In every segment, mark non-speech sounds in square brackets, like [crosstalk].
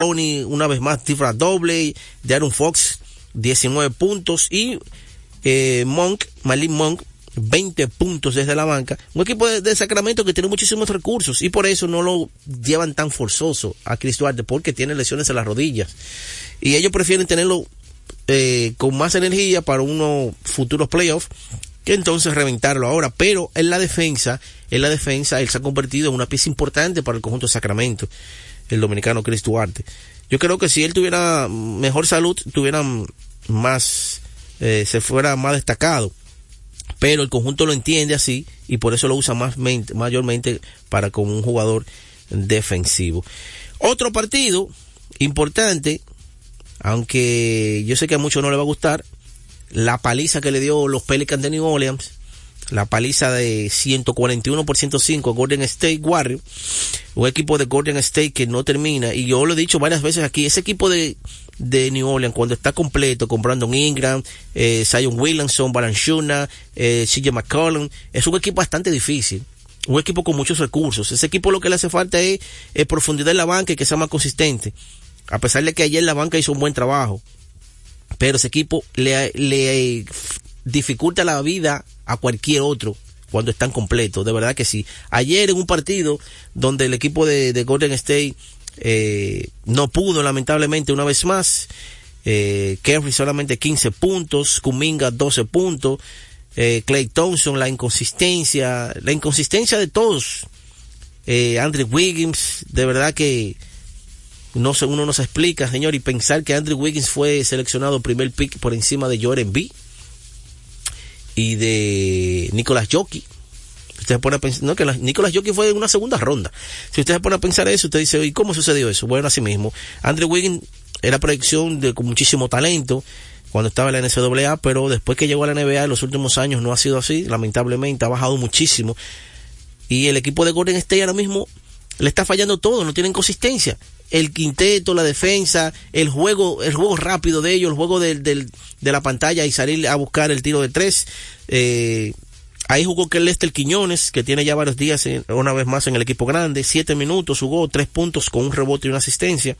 Tony, una vez más, cifra doble, de Aaron Fox, 19 puntos y eh, Monk, Malin Monk, 20 puntos desde la banca. Un equipo de, Sacramento que tiene muchísimos recursos y por eso no lo llevan tan forzoso a Chris Duarte porque tiene lesiones en las rodillas. Y ellos prefieren tenerlo eh, con más energía para unos futuros playoffs que entonces reventarlo ahora. Pero en la defensa, en la defensa, él se ha convertido en una pieza importante para el conjunto de Sacramento, el dominicano Chris Duarte. Yo creo que si él tuviera mejor salud, tuviera más, eh, se fuera más destacado pero el conjunto lo entiende así y por eso lo usa más mayormente para como un jugador defensivo. Otro partido importante, aunque yo sé que a muchos no le va a gustar, la paliza que le dio los Pelicans de New Orleans, la paliza de 141 por 105 a Golden State Warriors, un equipo de Golden State que no termina, y yo lo he dicho varias veces aquí, ese equipo de de New Orleans cuando está completo con Brandon Ingram, eh, Williamson, Balanchuna, eh, CJ McCollum, es un equipo bastante difícil. Un equipo con muchos recursos. Ese equipo lo que le hace falta es, profundidad en la banca y que sea más consistente. A pesar de que ayer la banca hizo un buen trabajo. Pero ese equipo le, le dificulta la vida a cualquier otro cuando están completos. De verdad que sí. Ayer en un partido donde el equipo de, de Golden State eh, no pudo lamentablemente una vez más. Eh, Kerry solamente 15 puntos, Kuminga 12 puntos, eh, Clay Thompson, la inconsistencia, la inconsistencia de todos. Eh, Andrew Wiggins, de verdad que no uno no se explica, señor, y pensar que Andrew Wiggins fue seleccionado primer pick por encima de Jordan B y de Nicolas Jockey Usted pone pensar, no, que Nicolás Jockey fue en una segunda ronda. Si usted se pone a pensar eso, usted dice, ¿y cómo sucedió eso? Bueno, así mismo. Andrew Wiggins era proyección de, con muchísimo talento cuando estaba en la NCAA, pero después que llegó a la NBA en los últimos años no ha sido así, lamentablemente ha bajado muchísimo. Y el equipo de Golden State ahora mismo le está fallando todo, no tienen consistencia. El quinteto, la defensa, el juego, el juego rápido de ellos, el juego del, del, de la pantalla y salir a buscar el tiro de tres, eh, Ahí jugó que Lester Quiñones, que tiene ya varios días una vez más en el equipo grande, siete minutos, jugó tres puntos con un rebote y una asistencia.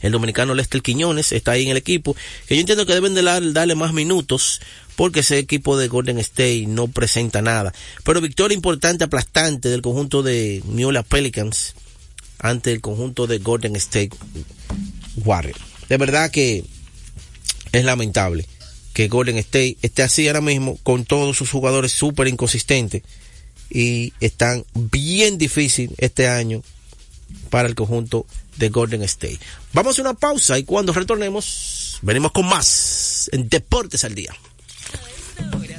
El dominicano Lester Quiñones está ahí en el equipo, que yo entiendo que deben de darle más minutos, porque ese equipo de Golden State no presenta nada. Pero victoria importante, aplastante del conjunto de New Orleans Pelicans ante el conjunto de Golden State Warriors. De verdad que es lamentable que Golden State esté así ahora mismo con todos sus jugadores súper inconsistentes y están bien difícil este año para el conjunto de Golden State. Vamos a una pausa y cuando retornemos venimos con más en Deportes al Día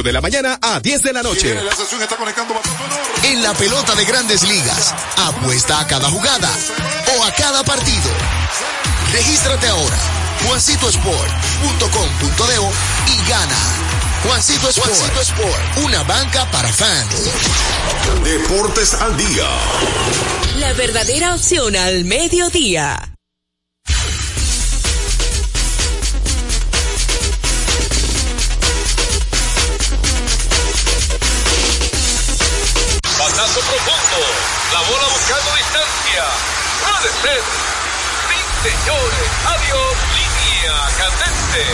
de la mañana a 10 de la noche. En la pelota de grandes ligas, apuesta a cada jugada o a cada partido. Regístrate ahora, juancitosport.com.de y gana. Juancito Sport, Juancito Sport, una banca para fans. Deportes al día. La verdadera opción al mediodía. Distancia. Puede ser. Sí, señores. Adiós. Línea candente.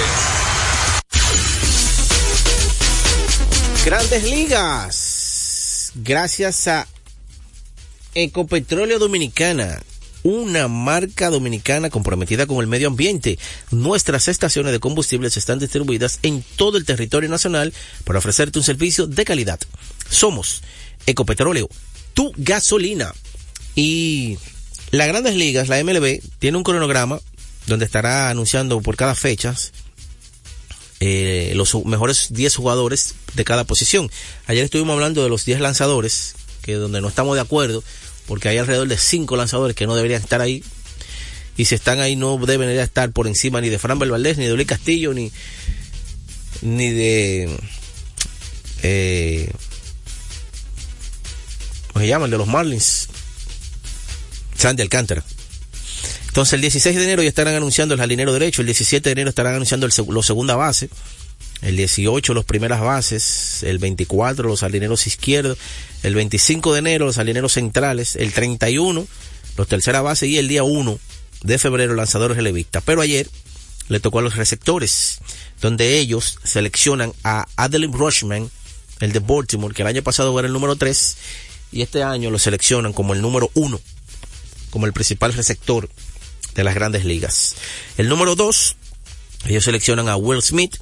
Grandes ligas. Gracias a Ecopetróleo Dominicana, una marca dominicana comprometida con el medio ambiente. Nuestras estaciones de combustibles están distribuidas en todo el territorio nacional para ofrecerte un servicio de calidad. Somos Ecopetróleo, tu gasolina. Y las grandes ligas, la MLB, tiene un cronograma donde estará anunciando por cada fecha eh, los mejores 10 jugadores de cada posición. Ayer estuvimos hablando de los 10 lanzadores, que donde no estamos de acuerdo, porque hay alrededor de 5 lanzadores que no deberían estar ahí. Y si están ahí no deben estar por encima ni de Fran Valdés, ni de Luis Castillo, ni, ni de... Eh, ¿Cómo se llaman? De los Marlins. Sandy Alcántara. Entonces el 16 de enero ya estarán anunciando el jardinero derecho, el 17 de enero estarán anunciando el, los segunda base, el 18 los primeras bases, el 24 los jardineros izquierdos, el 25 de enero los jardineros centrales, el 31 los tercera base y el día 1 de febrero lanzadores relevistas. Pero ayer le tocó a los receptores, donde ellos seleccionan a Adeline Rushman, el de Baltimore, que el año pasado era el número 3, y este año lo seleccionan como el número 1, como el principal receptor de las grandes ligas. El número 2, ellos seleccionan a Will Smith,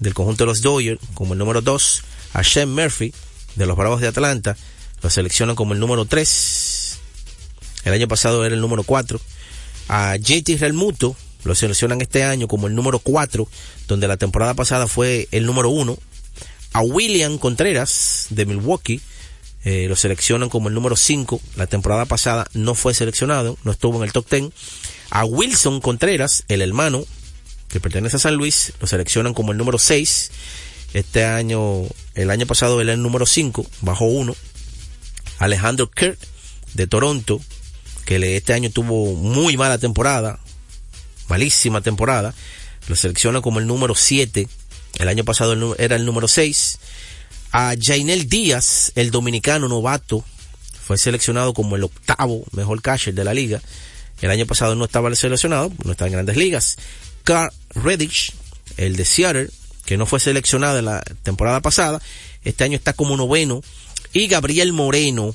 del conjunto de los Dodgers, como el número 2, a Shane Murphy, de los Bravos de Atlanta, lo seleccionan como el número 3. El año pasado era el número 4. A JT Realmuto, lo seleccionan este año como el número 4, donde la temporada pasada fue el número 1. A William Contreras, de Milwaukee, eh, lo seleccionan como el número 5. La temporada pasada no fue seleccionado, no estuvo en el top 10. A Wilson Contreras, el hermano, que pertenece a San Luis, lo seleccionan como el número 6. Este año, el año pasado era el número 5, bajó uno. Alejandro Kirk, de Toronto, que este año tuvo muy mala temporada, malísima temporada, lo selecciona como el número 7. El año pasado era el número 6. A Jainel Díaz, el dominicano novato, fue seleccionado como el octavo mejor catcher de la liga. El año pasado no estaba seleccionado, no estaba en grandes ligas. Carl Redditch, el de Seattle, que no fue seleccionado en la temporada pasada, este año está como noveno. Y Gabriel Moreno,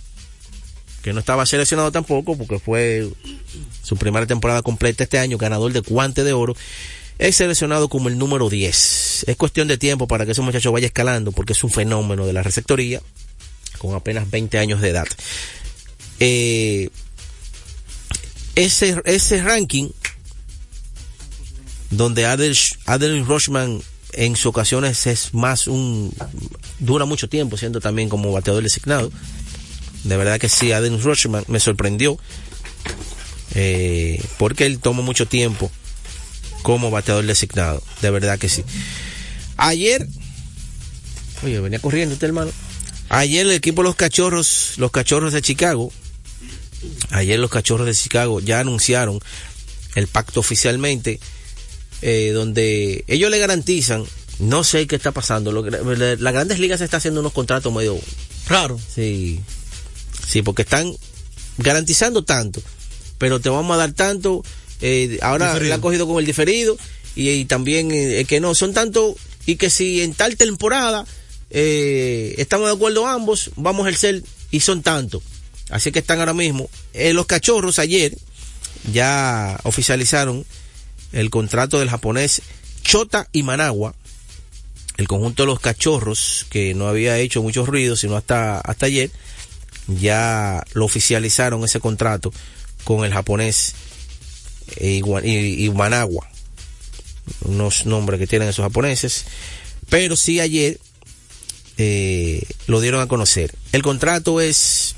que no estaba seleccionado tampoco porque fue su primera temporada completa este año, ganador de guante de oro, es seleccionado como el número 10. Es cuestión de tiempo para que ese muchacho vaya escalando porque es un fenómeno de la receptoría con apenas 20 años de edad. Eh, ese, ese ranking donde Adel, Adel Rochman en sus ocasiones es más un dura mucho tiempo siendo también como bateador designado de verdad que sí Adel Rochman me sorprendió eh, porque él tomó mucho tiempo como bateador designado. De verdad que sí. Ayer oye venía corriendo este hermano. ayer el equipo de los cachorros los cachorros de Chicago Ayer los cachorros de Chicago ya anunciaron el pacto oficialmente, eh, donde ellos le garantizan, no sé qué está pasando, lo, las grandes ligas está haciendo unos contratos medio raro. Sí, sí, porque están garantizando tanto, pero te vamos a dar tanto, eh, ahora le ha cogido con el diferido y, también eh, que no, son tanto y que si en tal temporada eh, estamos de acuerdo ambos, vamos a ejercer y son tanto. Así que están ahora mismo. Los cachorros ayer ya oficializaron el contrato del japonés Chota y Managua. El conjunto de los cachorros, que no había hecho mucho ruido, sino hasta, hasta ayer, ya lo oficializaron ese contrato con el japonés y, y, Managua. Unos nombres que tienen esos japoneses. Pero sí ayer eh, lo dieron a conocer. El contrato es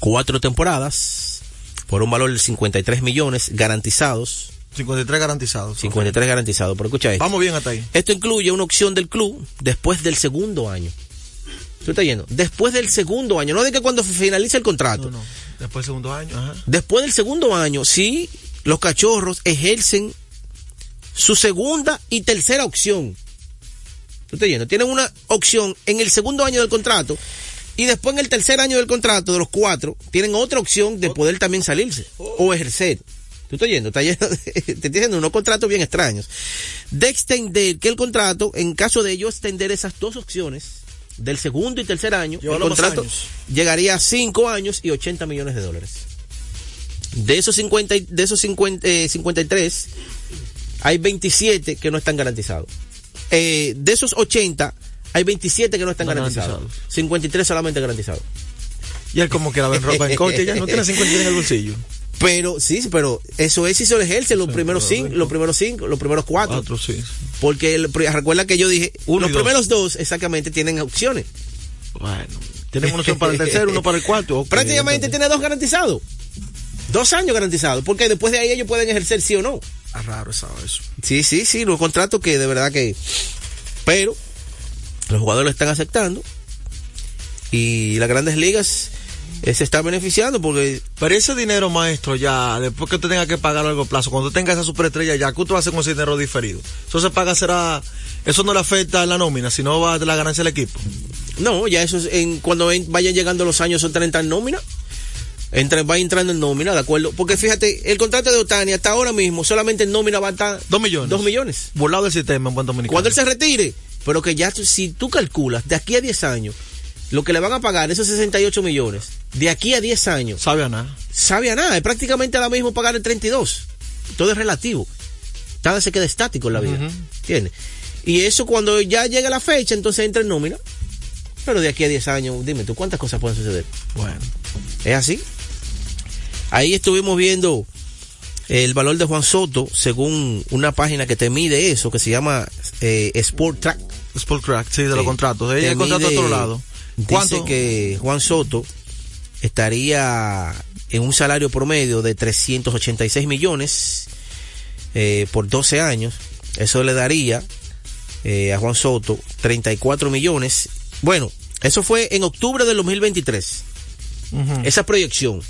cuatro temporadas por un valor de 53 millones garantizados. 53 garantizados. 53 okay. garantizados, pero escucha esto. Vamos bien hasta ahí. Esto incluye una opción del club después del segundo año. ¿Tú estás yendo? Después del segundo año, no de que cuando finalice el contrato. No, no. Después del segundo año, ajá. Después del segundo año, sí, los cachorros ejercen su segunda y tercera opción. ¿Tú estás yendo? Tienen una opción en el segundo año del contrato y después en el tercer año del contrato de los cuatro, tienen otra opción de poder también salirse o ejercer. ¿Tú estás yendo? Está yendo [laughs] te estoy diciendo unos contratos bien extraños. De extender que el contrato, en caso de ellos extender esas dos opciones, del segundo y tercer año, el Llévalo más contrato años. llegaría a 5 años y 80 millones de dólares. De esos 50, y- de esos 50, eh, 53, hay 27 que no están garantizados. Eh, de esos 80, hay 27 que no están No garantizados. garantizados. 53 solamente garantizados. Y él como que la ven [laughs] ropa en coche, ya no tiene 50 en el bolsillo. Pero, sí, sí, pero eso es si se lo ejerce los primeros cinco, los primeros cinco, los primeros cuatro. Cuatro, sí. Porque el- recuerda que yo dije, Uno los dos. primeros dos exactamente tienen opciones. Bueno, tienen una opción para el tercero, uno para el cuarto. [laughs] Prácticamente tiene dos garantizados. Dos años garantizados. Porque después de ahí ellos pueden ejercer sí o no. Ah, raro eso. eso. Sí, sí, sí, los contratos que de verdad que... Pero los jugadores lo están aceptando. Y las grandes ligas eh, se están beneficiando porque... Pero ese dinero, maestro, ya, después que usted tenga que pagar a largo plazo, cuando usted tenga esa superestrella, ya, ¿qué usted va a hacer con ese dinero diferido? Eso se paga, será, eso no le afecta a la nómina, sino va de la ganancia del equipo. No, ya eso es en, cuando vayan llegando los años son 30 en nómina. Entra, va entrando en nómina, ¿de acuerdo? Porque fíjate, el contrato de Otani hasta ahora mismo solamente en nómina va a estar Dos millones. dos millones. Volado del sistema en buen dominicano. Cuando él se retire, pero que ya si tú calculas de aquí a 10 años, lo que le van a pagar esos 68 millones, de aquí a 10 años, Sabe a nada. sabe a nada, es prácticamente ahora mismo pagar el 32. Todo es relativo. Nada se queda estático en la vida. ¿Entiendes? Y eso cuando ya llega la fecha, entonces entra en nómina. Pero de aquí a 10 años, dime tú, ¿cuántas cosas pueden suceder? Bueno. ¿Es así? Ahí estuvimos viendo el valor de Juan Soto según una página que te mide eso, que se llama eh, Sport Track. Sport Crack, sí, de los contratos. Ella el contrato mide- otro lado. Dice ¿Cuánto? que Juan Soto estaría en un salario promedio de 386 millones eh, por 12 años. Eso le daría eh, a Juan Soto 34 millones. Bueno, eso fue en octubre del 2023. Ujú. Esa proyección.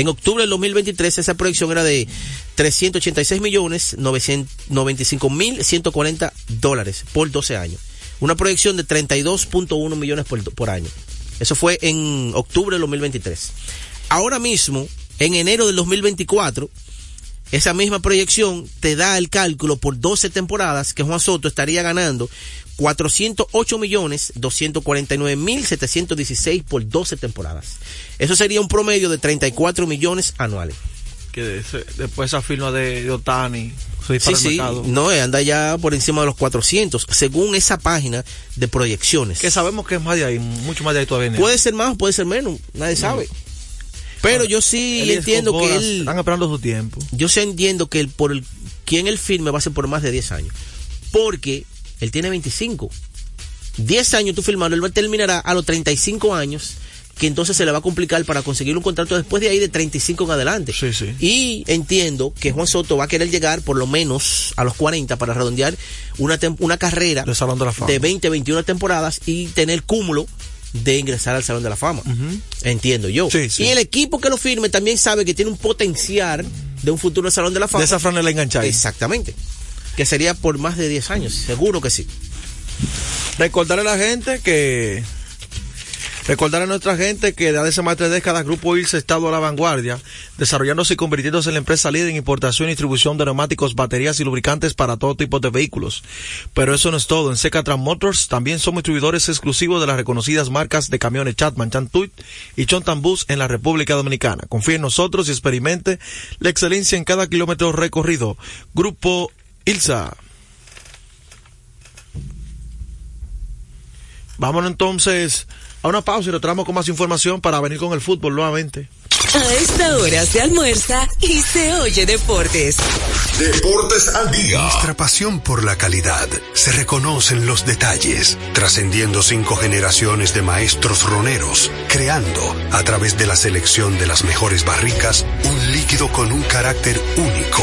En octubre del 2023 esa proyección era de 386 millones 995 mil 140 dólares por 12 años. Una proyección de 32.1 millones por, por año. Eso fue en octubre del 2023. Ahora mismo, en enero del 2024, esa misma proyección te da el cálculo por 12 temporadas que Juan Soto estaría ganando 408 millones 249 mil 716 por 12 temporadas. Eso sería un promedio de 34 millones anuales. Que después esa firma de, de Otani Sí, sí, no, eh, anda ya por encima de los 400, según esa página de proyecciones. Que sabemos que es más de ahí, mucho más de ahí todavía. Puede ser más, puede ser menos, nadie sabe. Pero yo sí Él entiendo que él... Están esperando su tiempo. yo sí entiendo que el, por el, quien él firme va a ser por más de 10 años. Porque él tiene 25. 10 años tú firmando, él va- terminará a los 35 años, que entonces se le va a complicar para conseguir un contrato después de ahí de 35 en adelante. Sí, sí. Y entiendo que Juan Soto va a querer llegar por lo menos a los 40 para redondear una, una carrera de de 20, 21 temporadas y tener cúmulo de ingresar al Salón de la Fama. Entiendo yo. Sí, sí. Y el equipo que lo firme también sabe que tiene un potencial de un futuro Salón de la Fama. De esa franela enganchada. Exactamente. Que sería por más de 10 años, seguro que sí. Recordarle a la gente que. Recordar a nuestra gente que desde hace más de tres décadas Grupo ILS ha estado a la vanguardia, desarrollándose y convirtiéndose en la empresa líder en importación y distribución de neumáticos, baterías y lubricantes para todo tipo de vehículos. Pero eso no es todo. En Secatran Motors también somos distribuidores exclusivos de las reconocidas marcas de camiones Chatman, Chantuit y Chontan Bus en la República Dominicana. Confíe en nosotros y experimente la excelencia en cada kilómetro recorrido. Grupo ILSA. Vámonos entonces a una pausa y retornamos con más información para venir con el fútbol nuevamente. A esta hora se almuerza y se oye deportes. Deportes al día. Nuestra pasión por la calidad se reconoce en los detalles, trascendiendo cinco generaciones de maestros roneros, creando, a través de la selección de las mejores barricas, un líquido con un carácter único,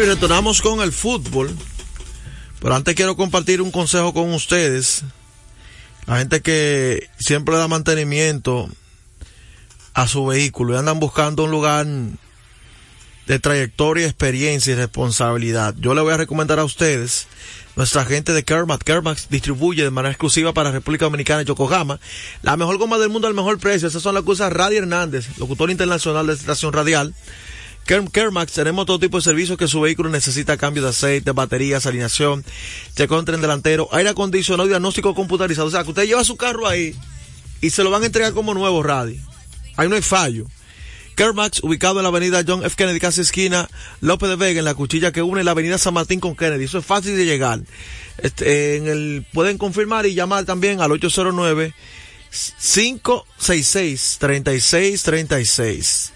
Y retornamos con el fútbol. Pero antes quiero compartir un consejo con ustedes. La gente que siempre da mantenimiento a su vehículo y andan buscando un lugar de trayectoria, experiencia y responsabilidad. Yo le voy a recomendar a ustedes nuestra gente de Kermax. Kermax distribuye de manera exclusiva para República Dominicana y Yokohama la mejor goma del mundo al mejor precio. Esas son las cosas Radi Hernández, locutor internacional de estación radial. Kermax, tenemos todo tipo de servicios que su vehículo necesita, cambio de aceite, baterías, alineación, chequeo en delantero, aire acondicionado diagnóstico computarizado. O sea, que usted lleva su carro ahí y se lo van a entregar como nuevo, Radi. Ahí no hay fallo. Kermax, ubicado en la avenida John F. Kennedy, casi esquina López de Vega, en la cuchilla que une la avenida San Martín con Kennedy. Eso es fácil de llegar. Este, en el, pueden confirmar y llamar también al 809 566 3636.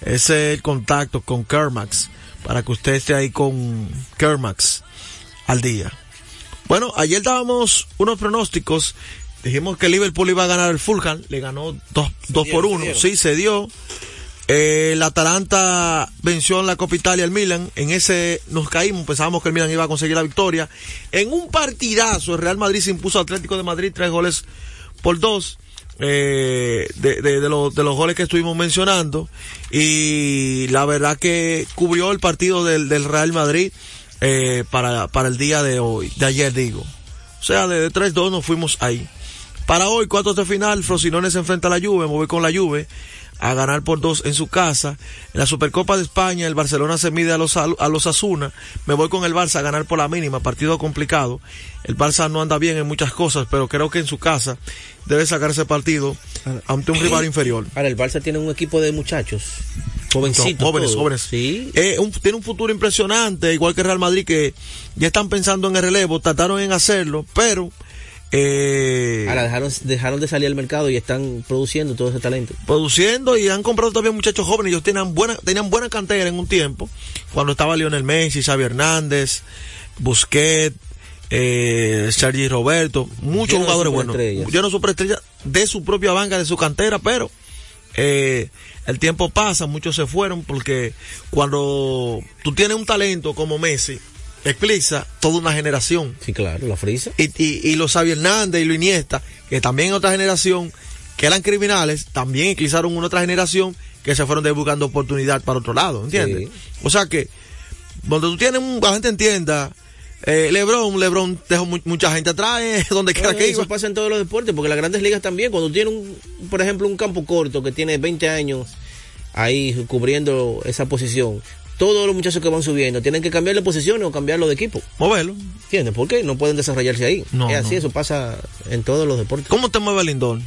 Ese es el contacto con Kermax para que usted esté ahí con Kermax al día. Bueno, ayer dábamos unos pronósticos. Dijimos que Liverpool iba a ganar el Fulham. Le ganó 2 por 1. Sí, se dio. El Atalanta venció en la Copa Italia al Milan. En ese nos caímos. Pensábamos que el Milan iba a conseguir la victoria. En un partidazo, el Real Madrid se impuso al Atlético de Madrid tres goles por dos. Eh, de, de, los, de los goles que estuvimos mencionando. Y la verdad que cubrió el partido del, del Real Madrid eh, para, para el día de hoy, de ayer digo. O sea, de, de 3-2 nos fuimos ahí. Para hoy, cuartos de final, Frosinone se enfrenta a la Juve, me voy con la Juve a ganar por dos en su casa. En la Supercopa de España, el Barcelona se mide a los, a los Asuna. Me voy con el Barça a ganar por la mínima, partido complicado. El Barça no anda bien en muchas cosas, pero creo que en su casa debe sacar ese partido ante un rival inferior. Ahora, el Barça tiene un equipo de muchachos, jovencitos. jóvenes, jóvenes. Sí. Eh, un- tiene un futuro impresionante, igual que Real Madrid, que ya están pensando en el relevo, trataron en hacerlo, pero eh, Ahora, dejaron, dejaron de salir al mercado y están produciendo todo ese talento. produciendo y han comprado también muchachos jóvenes. Ellos tenían buena, tenían buena cantera en un tiempo, cuando estaba Lionel Messi, Xavi Hernández, Busquets, eh, Sergi Roberto, muchos jugadores buenos. Yo no superestrella de su propia banca, de su cantera, pero eh, el tiempo pasa, muchos se fueron porque cuando tú tienes un talento como Messi, eclipsa toda una generación. Sí, claro, la frisa. Y, y, y los Xavi Hernández y los Iniesta, que también otra generación, que eran criminales, también eclipsaron una otra generación que se fueron buscando oportunidad para otro lado, ¿entiendes? O sea que, donde tú tienes, un, la gente entienda, eh, Lebron, Lebron dejó mu- mucha gente atrás, eh, [laughs] donde quiera No, que eso iba. pasa en todos los deportes, porque las grandes ligas también, cuando tiene un, por ejemplo, un campo corto que tiene 20 años ahí cubriendo esa posición, todos los muchachos que van subiendo tienen que cambiar de posición o cambiarlo de equipo. Moverlo. ¿Entiendes? ¿Por qué? No pueden desarrollarse ahí. No, es así, no. eso pasa en todos los deportes. ¿Cómo te mueve Lindor?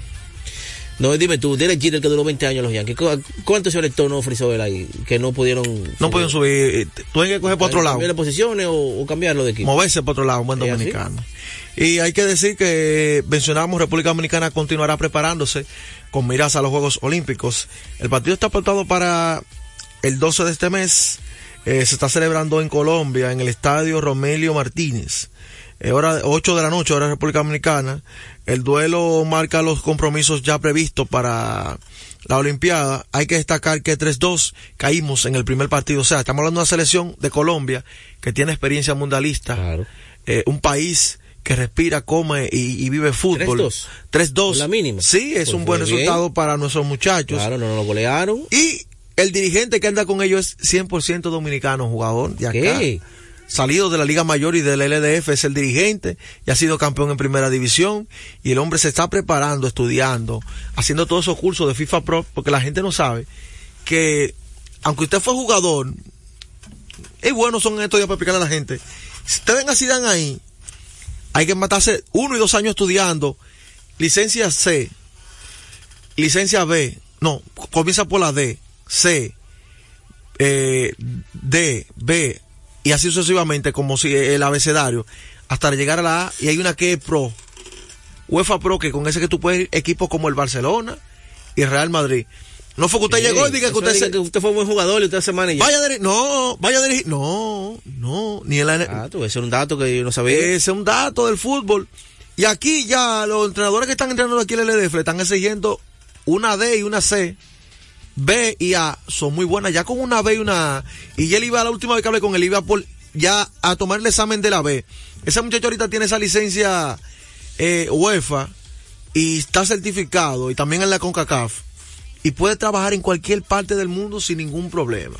No, dime tú, Derek Jeter que duró 20 años los Yankees, ¿cu- ¿cuántos selectores no frizó él ahí que no pudieron... No pueden subir, eh, tú tienes que coger para otro lado. Cambiar de posiciones o, o cambiarlo de equipo. moverse para otro lado, un buen dominicano. Y hay que decir que mencionamos República Dominicana continuará preparándose con miras a los Juegos Olímpicos. El partido está apuntado para el 12 de este mes eh, se está celebrando en Colombia, en el estadio Romelio Martínez. Eh, hora 8 de la noche, hora República Dominicana. El duelo marca los compromisos ya previstos para la Olimpiada. Hay que destacar que 3-2 caímos en el primer partido. O sea, estamos hablando de una selección de Colombia que tiene experiencia mundialista. Eh, un país que respira, come y, y vive fútbol. 3-2. 3-2. La mínima. Sí, es Pues un buen bien. resultado para nuestros muchachos. Claro, no nos lo golearon. Y el dirigente que anda con ellos es 100% dominicano, jugador de acá. ¿Qué? Salido de la Liga Mayor y del LDF, es el dirigente y ha sido campeón en primera división. Y el hombre se está preparando, estudiando, haciendo todos esos cursos de FIFA Pro, porque la gente no sabe que, aunque usted fue jugador, es bueno son estos días para explicarle a la gente. Si usted ven a Zidane ahí, hay que matarse uno y dos años estudiando, licencia C, licencia B, no, comienza por la D, C, eh, D, B, y así sucesivamente, como si el abecedario, hasta llegar a la A, y hay una que es Pro, UEFA Pro, que con ese que tú puedes ir equipos como el Barcelona y Real Madrid. No fue que usted Sí, llegó y diga que usted, se- que usted fue buen jugador y usted se maneja. vaya a dirigir, no, vaya a dirigir, no, no, ni en la, Ah, tú, ese es un dato que yo no sabía. ese es un dato del fútbol. Y aquí ya los entrenadores que están entrenando aquí en el LDF le están exigiendo una D y una C. B y A son muy buenas. Ya con una B y una A. Y ya él iba, la última vez que hablé con él, iba por, ya a tomar el examen de la B. Ese muchacho ahorita tiene esa licencia eh, UEFA y está certificado y también en la CONCACAF. Y puede trabajar en cualquier parte del mundo sin ningún problema.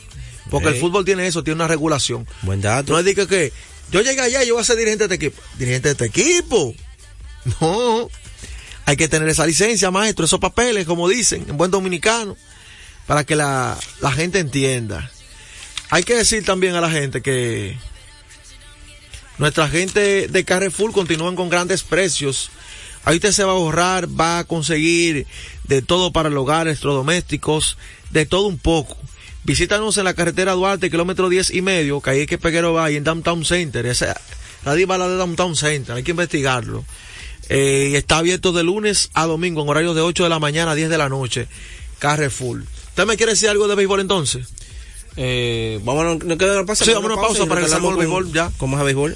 Porque el fútbol tiene eso, tiene una regulación. Buen dato. No es de que, que yo llegué allá y yo voy a ser dirigente de este equipo. Dirigente de este equipo. [laughs] No. Hay que tener esa licencia, maestro, esos papeles, como dicen, en buen dominicano, para que la, la gente entienda. Hay que decir también a la gente que nuestra gente de Carrefour continúan con grandes precios. Ahí usted se va a ahorrar, va a conseguir de todo para el hogar, electrodomésticos, de todo un poco. Visítanos en la carretera Duarte, kilómetro 10 y medio, que ahí es que Peguero va, ahí en Downtown Center. Esa, nadie va a la de Downtown Center, hay que investigarlo. Eh, está abierto de lunes a domingo en horarios de 8 de la mañana a 10 de la noche. Carrefour. ¿Usted me quiere decir algo de béisbol entonces? Eh, vámonos, ¿no queda una pausa? Sí, vámonos a una pausa para hablamos con el béisbol ya. ¿Cómo es el béisbol?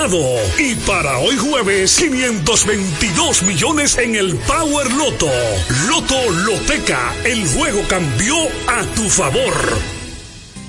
Y para hoy jueves, 522 millones en el Power Loto. Loto Loteca, el juego cambió a tu favor.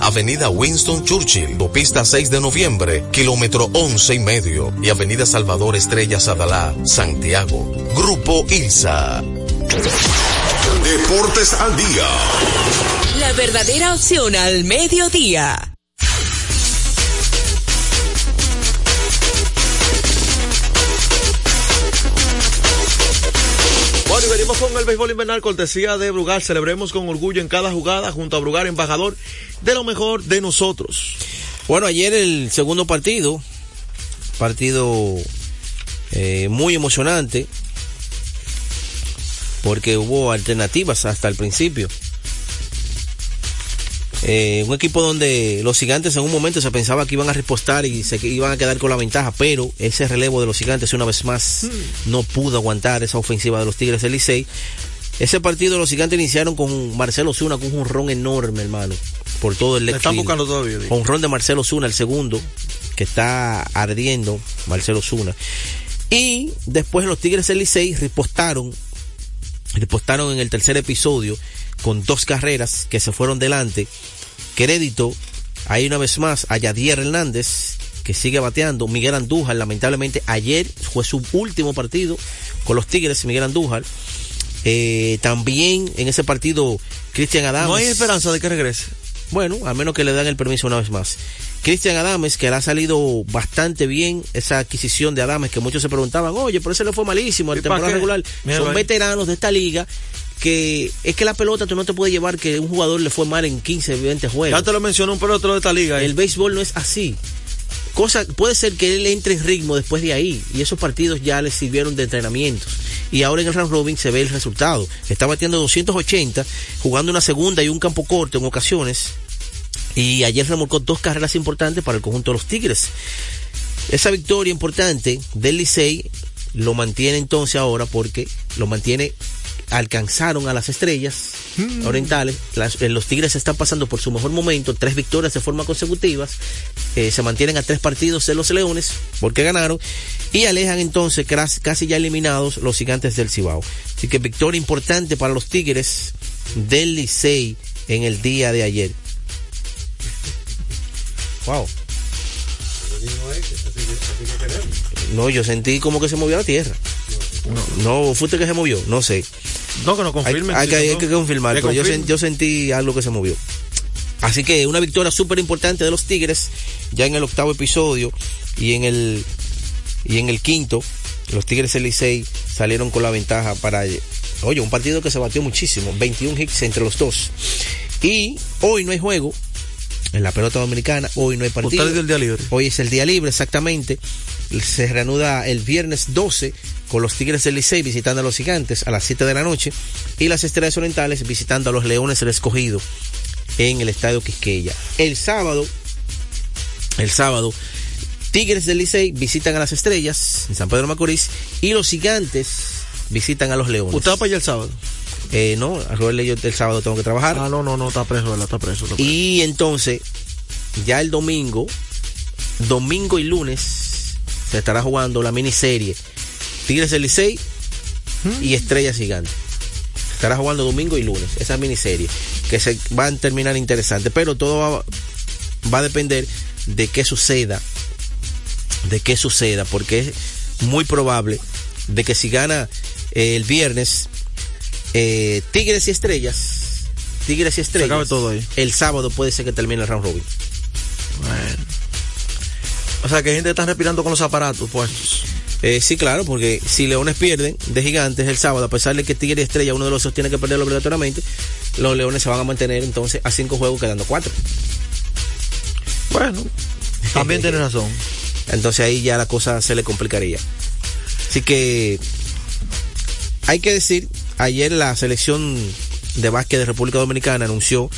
Avenida Winston Churchill, Autopista 6 de Noviembre, kilómetro 11 y medio, y Avenida Salvador Estrella Sadalá, Santiago. Grupo ILSA. Deportes al día. La verdadera opción al mediodía. Y venimos con el béisbol invernal, cortesía de Brugal. Celebremos con orgullo en cada jugada junto a Brugal, embajador de lo mejor de nosotros. Bueno, ayer el segundo partido, partido eh, muy emocionante, porque hubo alternativas hasta el principio. Eh, un equipo donde los gigantes en un momento se pensaba que iban a repostar y se que iban a quedar con la ventaja, pero ese relevo de los gigantes una vez más no pudo aguantar esa ofensiva de los Tigres del Licey. Ese partido los gigantes iniciaron con Marcelo Zuna con un ron enorme, hermano, por todo el left están buscando todavía. Con ron de Marcelo Zuna, el segundo, que está ardiendo, Marcelo Zuna. Y después los Tigres del Licey ripostaron Repostaron en el tercer episodio con dos carreras que se fueron delante. Crédito ahí una vez más a Yadier Hernández, que sigue bateando. Miguel Andújar, lamentablemente, ayer fue su último partido con los Tigres, Miguel Andújar. Eh, también en ese partido, Cristian Adams. No hay esperanza de que regrese. Bueno, a menos que le dan el permiso una vez más. Cristian Adames, que le ha salido bastante bien esa adquisición de Adames, que muchos se preguntaban, oye, pero ese le fue malísimo en temporada regular. Son veteranos de esta liga que es que la pelota tú no te puedes llevar que un jugador le fue mal en 15, 20 juegos. Ya te lo mencionó un pelotero de esta liga. El béisbol no es así. Cosa, puede ser que él entre en ritmo después de ahí y esos partidos ya le sirvieron de entrenamientos. Y ahora en el round robin se ve el resultado. Está batiendo 280, jugando una segunda y un campo corto en ocasiones. Y ayer remolcó dos carreras importantes para el conjunto de los Tigres. Esa victoria importante del Licey lo mantiene entonces ahora porque lo mantiene alcanzaron a las estrellas mm. orientales. Eh, los Tigres están pasando por su mejor momento, tres victorias de forma consecutivas, eh, se mantienen a tres partidos de los Leones porque ganaron y alejan entonces casi ya eliminados los gigantes del Cibao. Así que victoria importante para los Tigres del Licey en el día de ayer. Wow. No, yo sentí como que se movió la tierra. No, no fuiste que se movió, no sé. No, que no confirme. Hay, que, confirmar, pero yo, yo, sentí algo que se movió. Así que una victoria súper importante de los Tigres, ya en el octavo episodio y en el y en el quinto, los Tigres Elisei salieron con la ventaja para, oye, un partido que se batió muchísimo, 21 hits entre los dos. Y hoy no hay juego, en la pelota dominicana. Hoy no hay partido. el día libre. Hoy es el día libre, exactamente. Se reanuda el viernes 12 con los Tigres del Licey visitando a los Gigantes a las 7 de la noche y las Estrellas Orientales visitando a los Leones del Escogido en el Estadio Quisqueya. El sábado, el sábado, Tigres del Licey visitan a las Estrellas en San Pedro Macorís y los Gigantes visitan a los Leones. ¿Usted va para allá el sábado? Eh, no, a Robert yo el sábado tengo que trabajar. Ah, no, no, no, está preso, Está preso, está preso. Y entonces, ya el domingo, domingo y lunes, se estará jugando la miniserie Tigres del Licey y Estrellas Gigantes. Estará jugando domingo y lunes, esa miniserie, que se va a terminar interesante, pero todo va, a depender de qué suceda, de qué suceda, porque es muy probable de que si gana eh, el viernes eh, Tigres y Estrellas, Tigres y Estrellas, todo el sábado puede ser que termine el round robin. Bueno. O sea que gente está respirando con los aparatos puestos. Eh, sí, claro, porque si Leones pierden de Gigantes el sábado, a pesar de que Tigre y Estrella, uno de los dos tiene que perderlo obligatoriamente, los Leones se van a mantener entonces a cinco juegos quedando cuatro. Bueno, también [laughs] tienes razón. Entonces ahí ya la cosa se le complicaría. Así que hay que decir, ayer la selección de básquet de República Dominicana anunció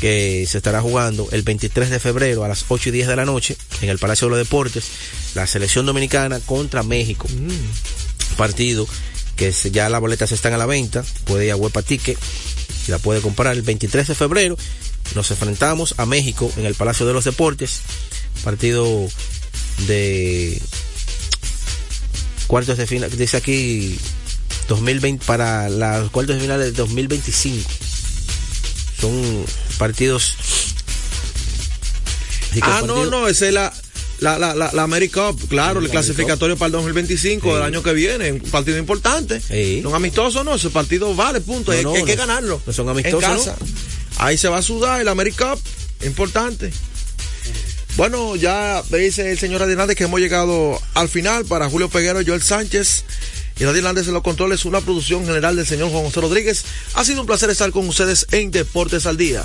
que se estará jugando el 23 de febrero a las 8 y 10 de la noche en el Palacio de los Deportes, la selección dominicana contra México. Mm. Partido que ya las boletas están a la venta, puede ir a Huepa Ticket y la puede comprar el 23 de febrero. Nos enfrentamos a México en el Palacio de los Deportes, partido de cuartos de final, dice aquí 2020 para los cuartos de final del 2025. Son partidos. Ah, no, no, esa es la, la, la, la, la America claro, el, clasificatorio para el 2025 del año que viene, un partido importante. Sí. Son amistosos, no, ese partido vale, punto, hay, que ganarlo. No son amistosos. Ahí se va a sudar el America importante. Bueno, ya dice el señor Hernández que hemos llegado al final para Julio Peguero, Joel Sánchez y Nadie Hernández en los controles, una producción general del señor Juan José Rodríguez. Ha sido un placer estar con ustedes en Deportes al Día.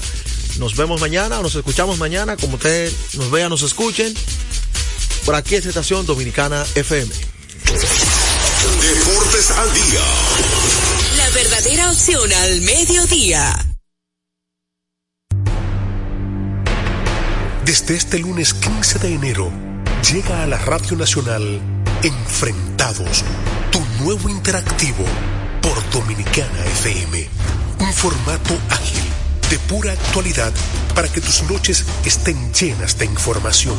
Nos vemos mañana o nos escuchamos mañana, como usted nos vea, nos escuchen. Por aquí es Estación Dominicana FM. Deportes al Día. La verdadera opción al mediodía. Desde este lunes 15 de enero, llega a la Radio Nacional Enfrentados, tu nuevo interactivo por Dominicana FM. Un formato ágil, de pura actualidad, para que tus noches estén llenas de información.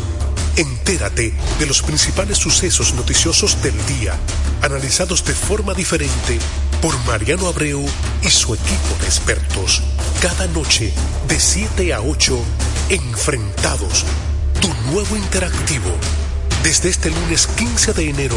Entérate de los principales sucesos noticiosos del día, analizados de forma diferente por Mariano Abreu y su equipo de expertos. Cada noche, de 7 a 8, Enfrentados, tu nuevo interactivo. Desde este lunes 15 de enero,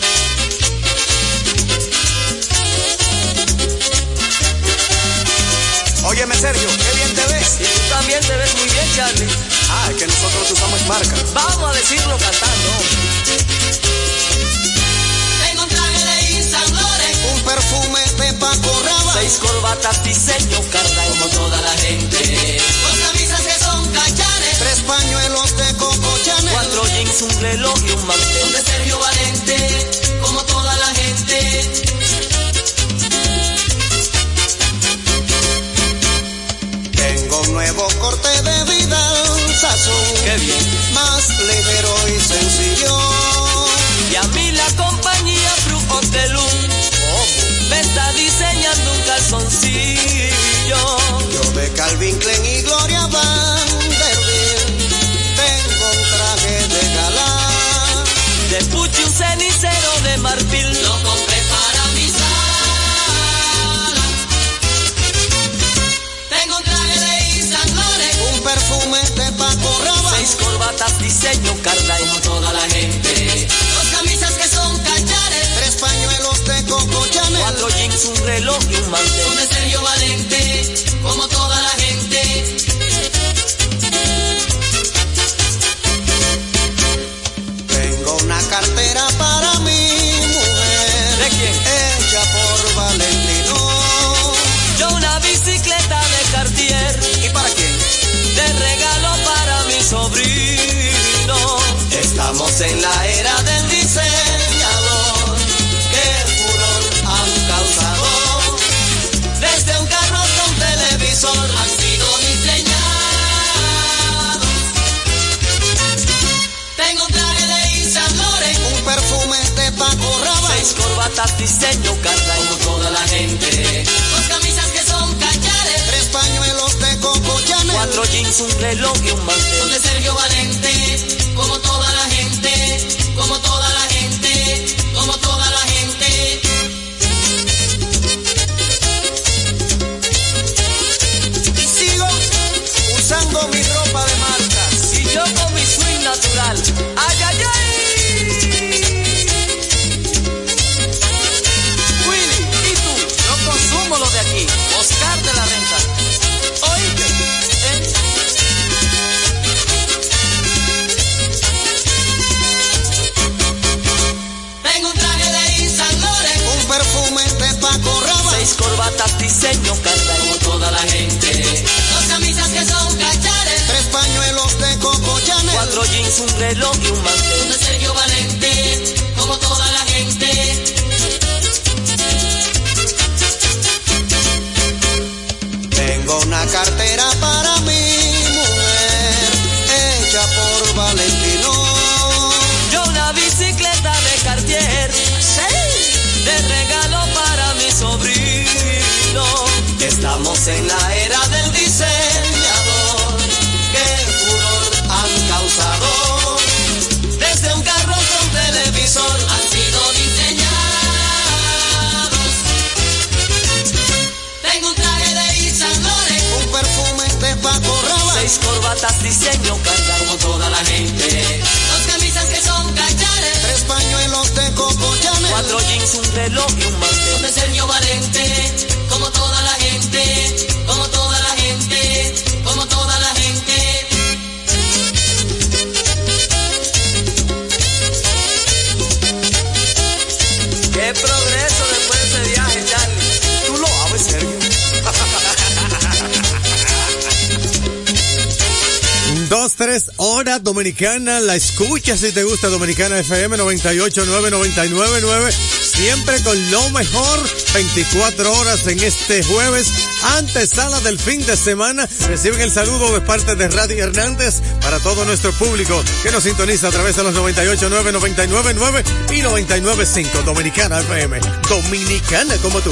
Óyeme, Sergio, qué bien te ves. Y tú también te ves muy bien, Charlie. Ah, es que nosotros usamos marca. Vamos a decirlo cantando. Tengo un traje de Yves Saint Laurent, Un perfume de Paco Rabanne. Seis corbatas, diseño, carda como toda la gente. Dos camisas que son cachanes. Tres pañuelos de Coco Chanel. Cuatro jeans, un reloj y un mantel. De Sergio Valente, como toda la gente. Nuevo corte de vida, sazón. Qué bien. Más ligero y sencillo. Y a mí la compañía Fruit Hotelum me está diseñando un calzoncillo. Yo de Calvin Klein Corbatas, diseño, carda como toda la gente. Dos camisas que son cachares. Tres pañuelos de Coco Chanel. Cuatro jeans, un reloj y un mantel. de Sergio Valente, como toda la gente. En la era del diseñador. Qué furor han causado. Desde un carro hasta un televisor. Han sido diseñados. Tengo un traje de Laurent, Un perfume de Paco Rabanne. Seis corbatas, diseño, carda como toda la gente. Dos camisas que son cachares. Tres pañuelos de Coco Chanel. Cuatro jeans, un reloj y un mantel. Sergio Valente, diseño, Horas Dominicana, la escucha si te gusta Dominicana FM 98.9, 99.9, siempre con lo mejor, 24 horas en este jueves, antesala del fin de semana. Reciben el saludo de parte de Radio Hernández para todo nuestro público que nos sintoniza a través de los 98.9, 99.9 y 99.5 Dominicana FM. Dominicana como tú.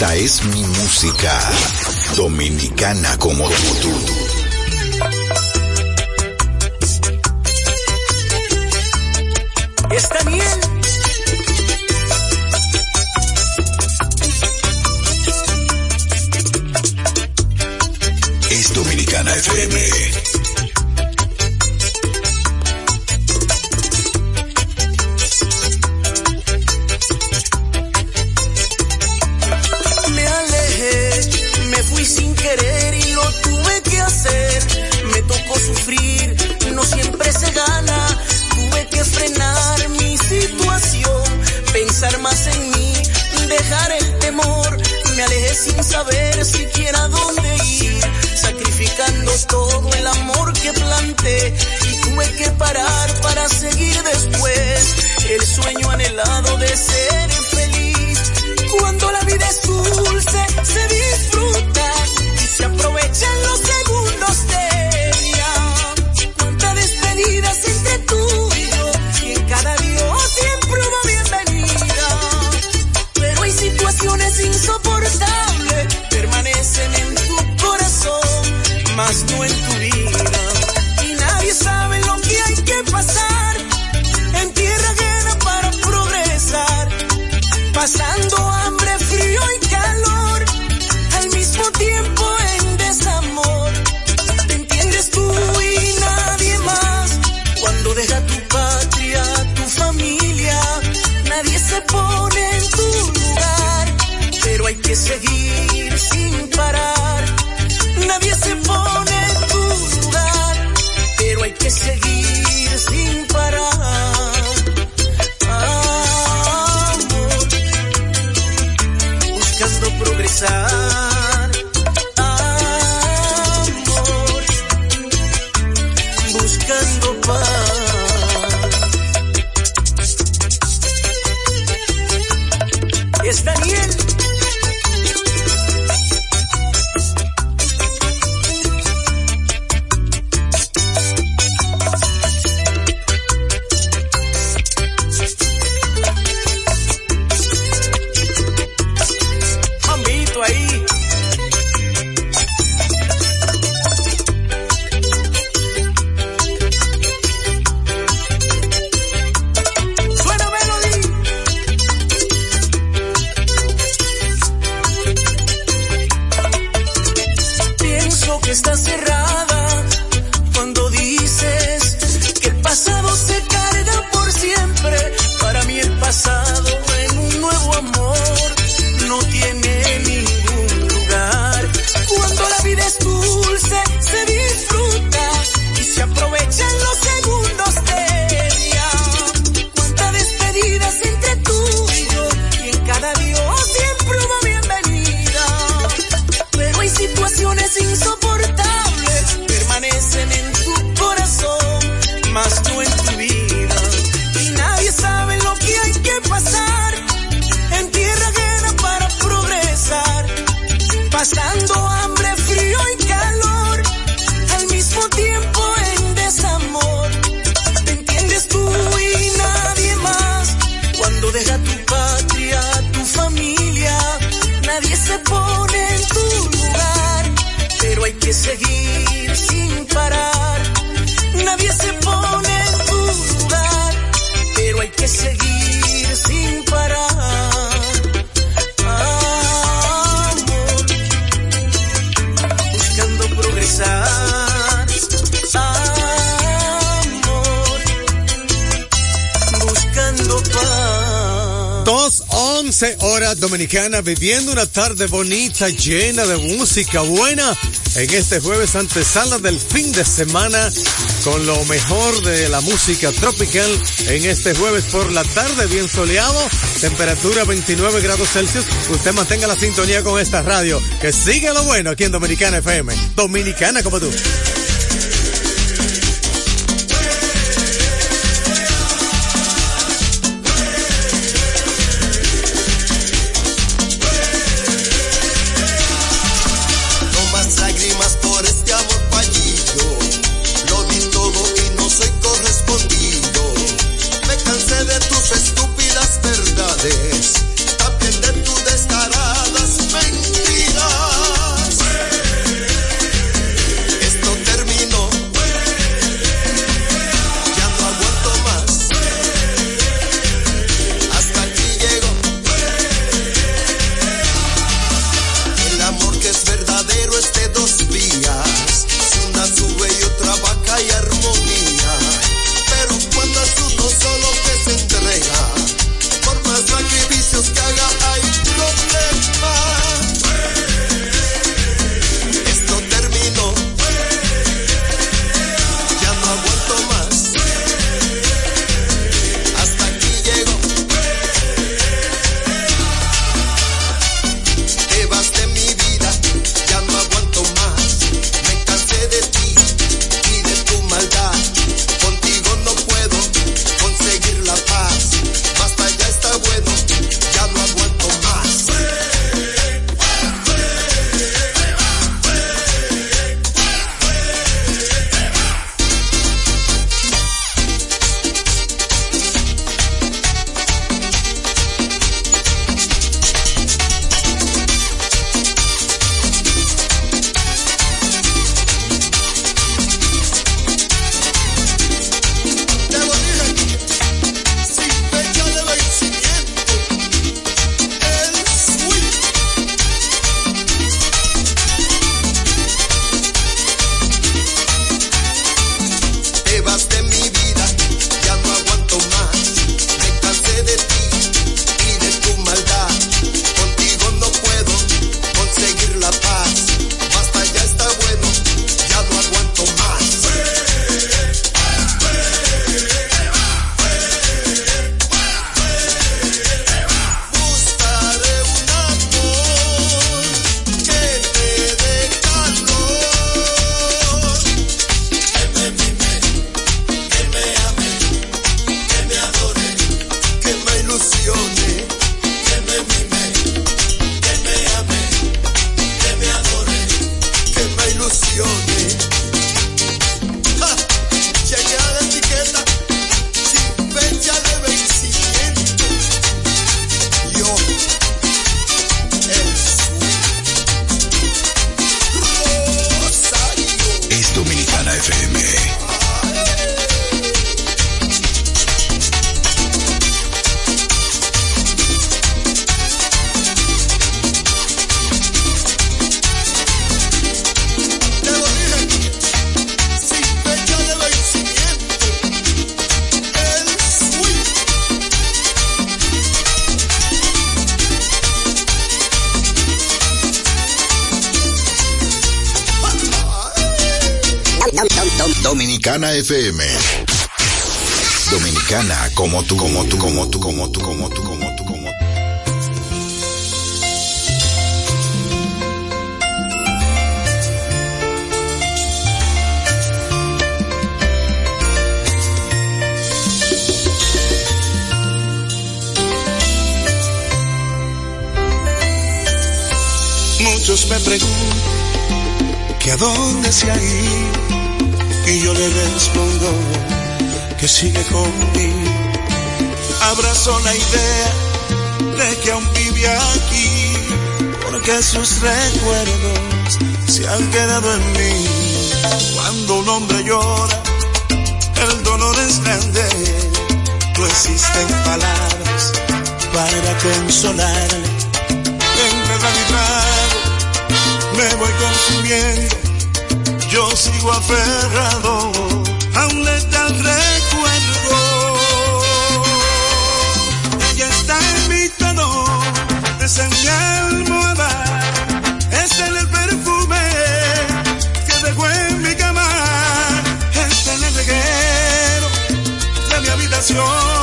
Esta es mi música. Dominicana como tú. Sin querer y lo tuve que hacer. Me tocó sufrir, no siempre se gana. Tuve que frenar mi situación, pensar más en mí, dejar el temor. Me alejé sin saber siquiera dónde ir, sacrificando todo el amor que planté. Y tuve que parar para seguir después el sueño anhelado de ser feliz. Cuando la vida es dulce, se se en los segundos de día, cuántas despedidas entre tú y yo, y cada día o tiempo bienvenida. Pero hay situaciones insoportables, permanecen en tu corazón, más no en tu vida. Y nadie sabe lo que hay que pasar en tierra ajena para progresar, pasando. seguir. Viviendo una tarde bonita, llena de música buena en este jueves antesala del fin de semana con lo mejor de la música tropical en este jueves por la tarde, bien soleado, temperatura 29 grados Celsius. Usted mantenga la sintonía con esta radio, que sigue lo bueno aquí en Dominicana FM. Dominicana como tú. como tú, como tú, como tú, como tú, como tú, como tú, como tú. Muchos me preguntan que a dónde se ha ido y yo le respondo que sigue conmigo abrazo la idea de que aún vive aquí, porque sus recuerdos se han quedado en mí. Cuando un hombre llora, el dolor es grande, no existen palabras para consolarle. Entre la trago, me voy consumiendo, yo sigo aferrado a un letal es en mi es en el perfume que dejó en mi cama, es en el reguero de mi habitación.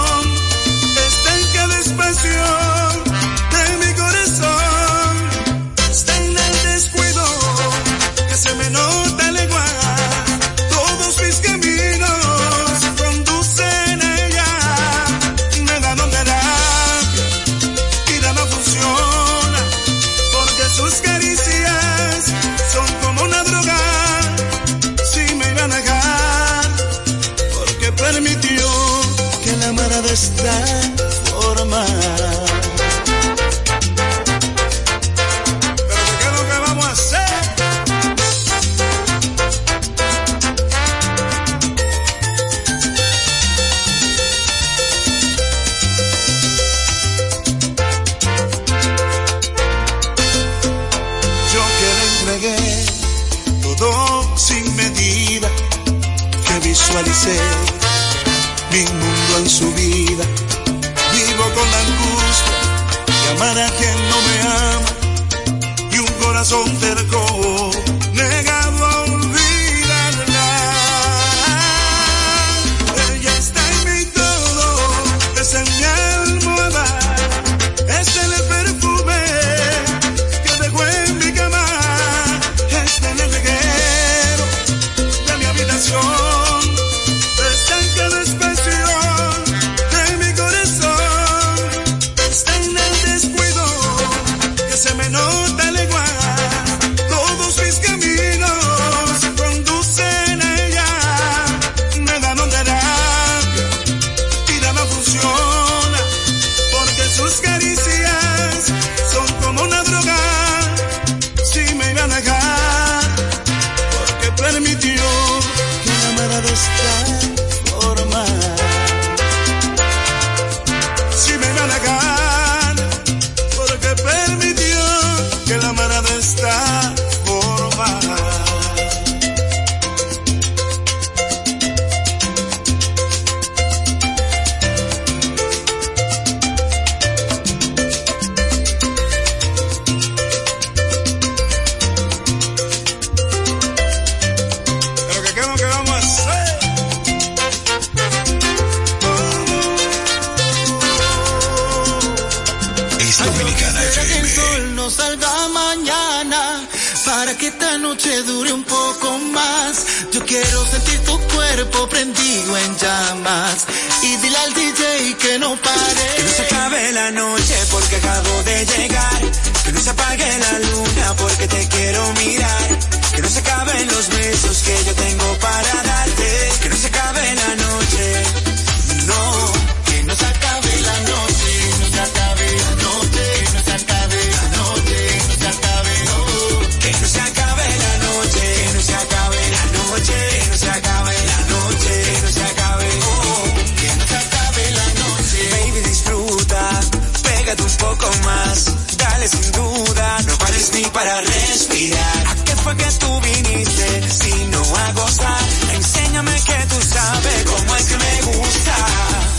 fue que tú viniste, sino a gozar. Enséñame que tú sabes cómo es que me gusta.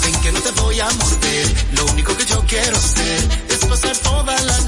Ven que no te voy a morder, lo único que yo quiero hacer es pasar toda la noche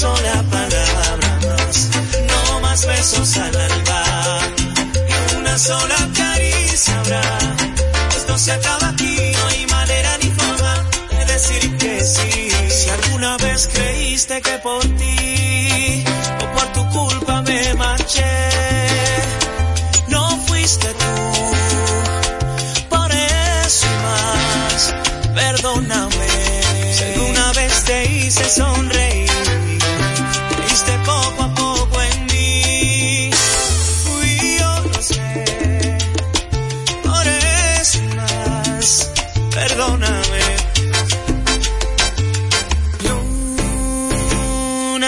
sola palabra más, no más besos al alba, y una sola caricia habrá. Esto se acaba aquí, no hay manera ni forma de decir que sí. Si alguna vez creíste que por ti o por tu culpa me marché.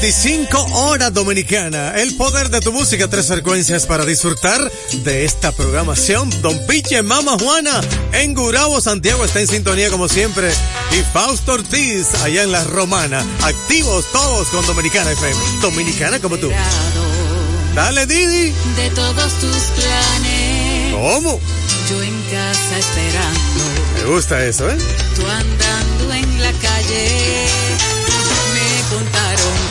25 horas dominicana. El poder de tu música, tres frecuencias para disfrutar de esta programación. Don Piche, Mama Juana, en Gurabo, Santiago, está en sintonía como siempre. Y Fausto Ortiz, allá en La Romana. Activos todos con Dominicana FM. Dominicana como tú. Dale, Didi. De todos tus planes. ¿Cómo? Yo en casa esperando. Me gusta eso, ¿eh? Tú andando en la calle. Me contaron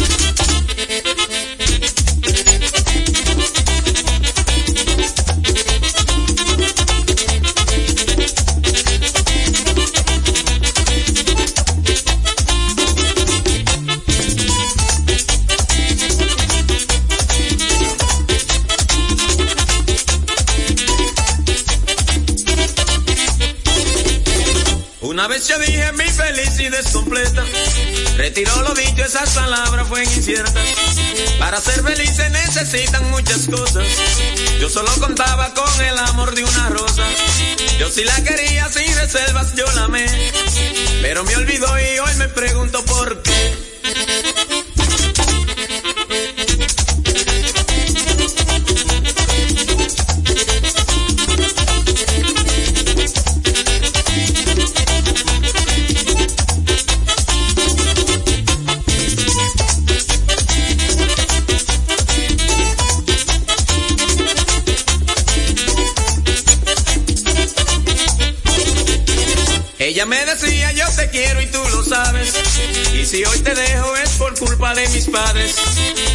Retiró lo dicho, esas palabras fueron inciertas. Para ser feliz se necesitan muchas cosas. Yo solo contaba con el amor de una rosa. Yo sí la quería sin reservas, yo la amé. Pero me olvidó y hoy me pregunto por qué.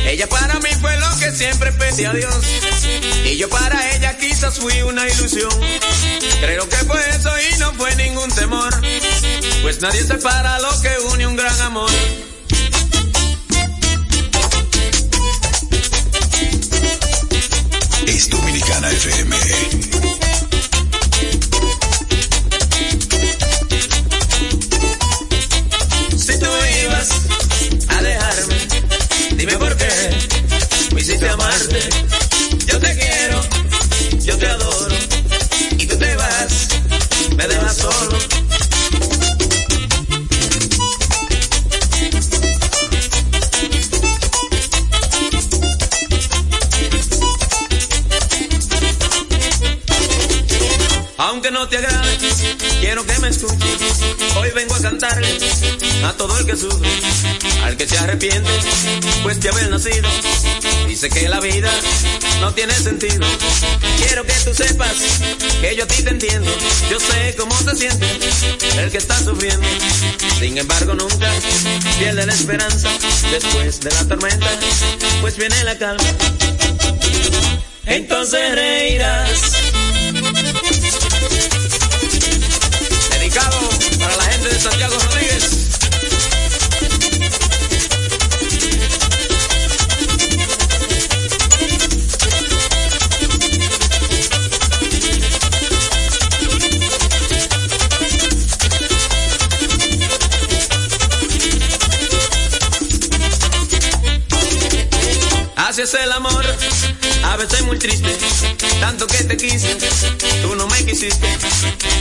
Ella para mí fue lo que siempre pedí a Dios. Y yo para ella quizás fui una ilusión. Creo que fue eso y no fue ningún temor. Pues nadie separa lo que une un gran amor. Hoy vengo a cantarle a todo el que sufre, al que se arrepiente, pues de haber nacido. Dice que la vida no tiene sentido. Quiero que tú sepas que yo a ti te entiendo. Yo sé cómo se siente el que está sufriendo. Sin embargo, nunca pierde la esperanza después de la tormenta, pues viene la calma. Entonces reirás. Es el amor, a veces muy triste, tanto que te quise, tú no me quisiste,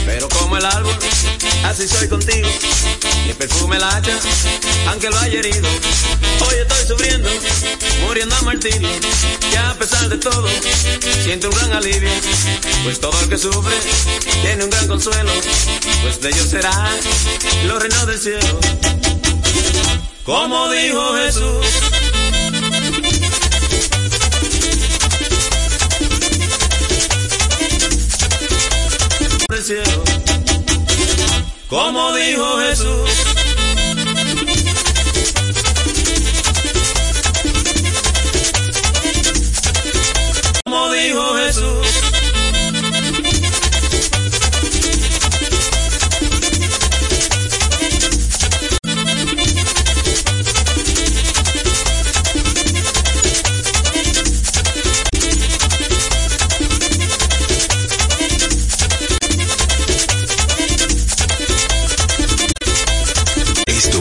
pero como el árbol, así soy contigo, mi perfume la hacha, aunque lo haya herido, hoy estoy sufriendo, muriendo a martirio, que a pesar de todo, siento un gran alivio, pues todo el que sufre, tiene un gran consuelo, pues de ellos será los reinos del cielo. Como dijo Jesús, Como dijo Jesús,